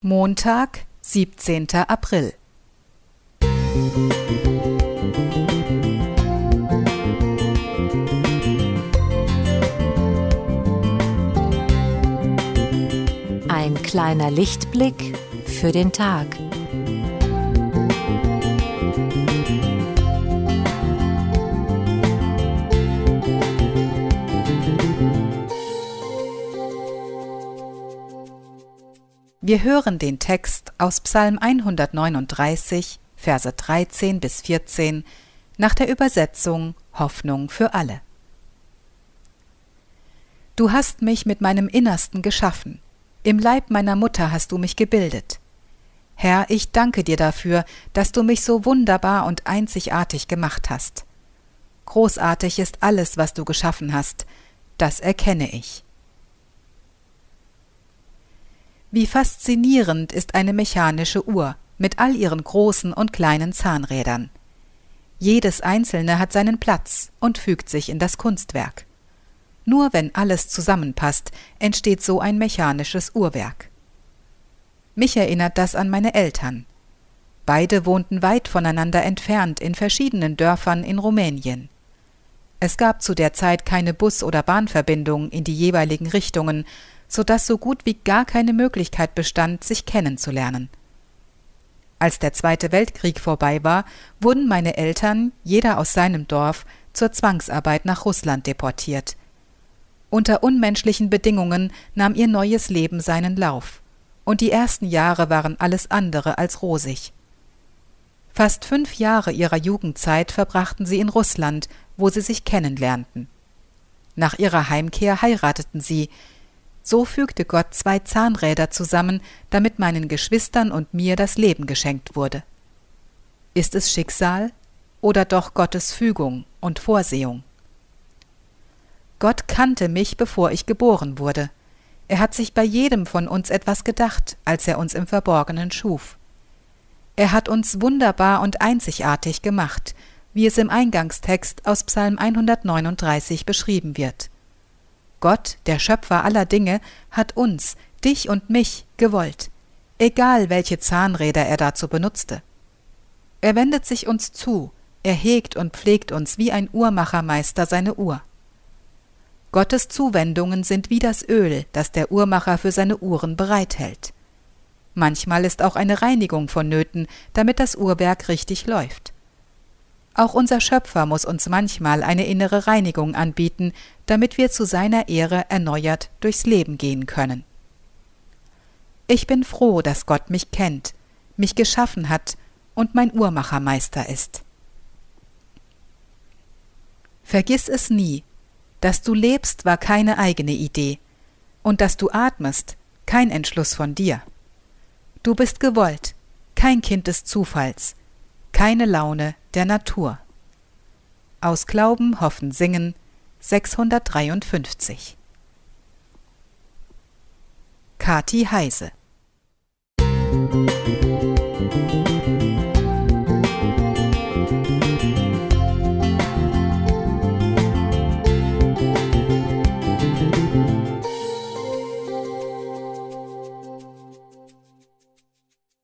Montag, 17. April. Ein kleiner Lichtblick für den Tag. Wir hören den Text aus Psalm 139, Verse 13 bis 14 nach der Übersetzung Hoffnung für alle. Du hast mich mit meinem Innersten geschaffen, im Leib meiner Mutter hast du mich gebildet. Herr, ich danke dir dafür, dass du mich so wunderbar und einzigartig gemacht hast. Großartig ist alles, was du geschaffen hast, das erkenne ich. Wie faszinierend ist eine mechanische Uhr mit all ihren großen und kleinen Zahnrädern. Jedes einzelne hat seinen Platz und fügt sich in das Kunstwerk. Nur wenn alles zusammenpasst, entsteht so ein mechanisches Uhrwerk. Mich erinnert das an meine Eltern. Beide wohnten weit voneinander entfernt in verschiedenen Dörfern in Rumänien. Es gab zu der Zeit keine Bus- oder Bahnverbindung in die jeweiligen Richtungen, so dass so gut wie gar keine Möglichkeit bestand, sich kennenzulernen. Als der Zweite Weltkrieg vorbei war, wurden meine Eltern, jeder aus seinem Dorf, zur Zwangsarbeit nach Russland deportiert. Unter unmenschlichen Bedingungen nahm ihr neues Leben seinen Lauf, und die ersten Jahre waren alles andere als rosig. Fast fünf Jahre ihrer Jugendzeit verbrachten sie in Russland, wo sie sich kennenlernten. Nach ihrer Heimkehr heirateten sie, so fügte Gott zwei Zahnräder zusammen, damit meinen Geschwistern und mir das Leben geschenkt wurde. Ist es Schicksal oder doch Gottes Fügung und Vorsehung? Gott kannte mich, bevor ich geboren wurde. Er hat sich bei jedem von uns etwas gedacht, als er uns im Verborgenen schuf. Er hat uns wunderbar und einzigartig gemacht, wie es im Eingangstext aus Psalm 139 beschrieben wird. Gott, der Schöpfer aller Dinge, hat uns, dich und mich, gewollt, egal welche Zahnräder er dazu benutzte. Er wendet sich uns zu, er hegt und pflegt uns wie ein Uhrmachermeister seine Uhr. Gottes Zuwendungen sind wie das Öl, das der Uhrmacher für seine Uhren bereithält. Manchmal ist auch eine Reinigung vonnöten, damit das Uhrwerk richtig läuft. Auch unser Schöpfer muss uns manchmal eine innere Reinigung anbieten, damit wir zu seiner Ehre erneuert durchs Leben gehen können. Ich bin froh, dass Gott mich kennt, mich geschaffen hat und mein Uhrmachermeister ist. Vergiss es nie, dass du lebst war keine eigene Idee, und dass du atmest kein Entschluss von dir. Du bist gewollt, kein Kind des Zufalls, keine Laune der Natur. Aus Glauben, Hoffen, Singen 653 Kati Heise Musik